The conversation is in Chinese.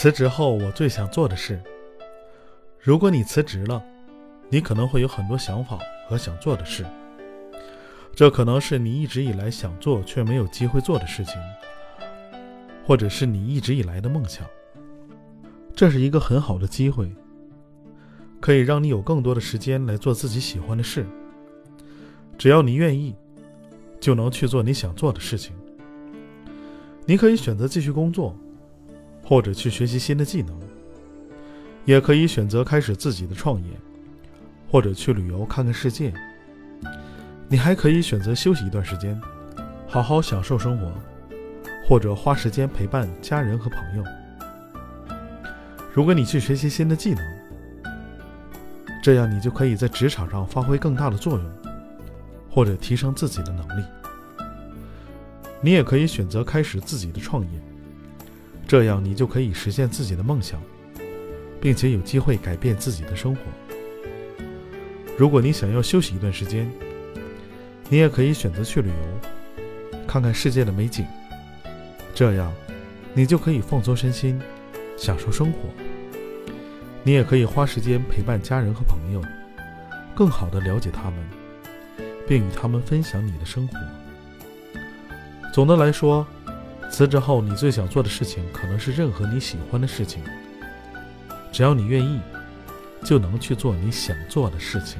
辞职后我最想做的事。如果你辞职了，你可能会有很多想法和想做的事。这可能是你一直以来想做却没有机会做的事情，或者是你一直以来的梦想。这是一个很好的机会，可以让你有更多的时间来做自己喜欢的事。只要你愿意，就能去做你想做的事情。你可以选择继续工作，或者去学习新的技能，也可以选择开始自己的创业，或者去旅游看看世界。你还可以选择休息一段时间，好好享受生活，或者花时间陪伴家人和朋友。如果你去学习新的技能，这样你就可以在职场上发挥更大的作用，或者提升自己的能力。你也可以选择开始自己的创业，这样你就可以实现自己的梦想，并且有机会改变自己的生活。如果你想要休息一段时间，你也可以选择去旅游，看看世界的美景，这样你就可以放松身心，享受生活。你也可以花时间陪伴家人和朋友，更好的了解他们，并与他们分享你的生活。总的来说，辞职后你最想做的事情可能是任何你喜欢的事情，只要你愿意，就能去做你想做的事情。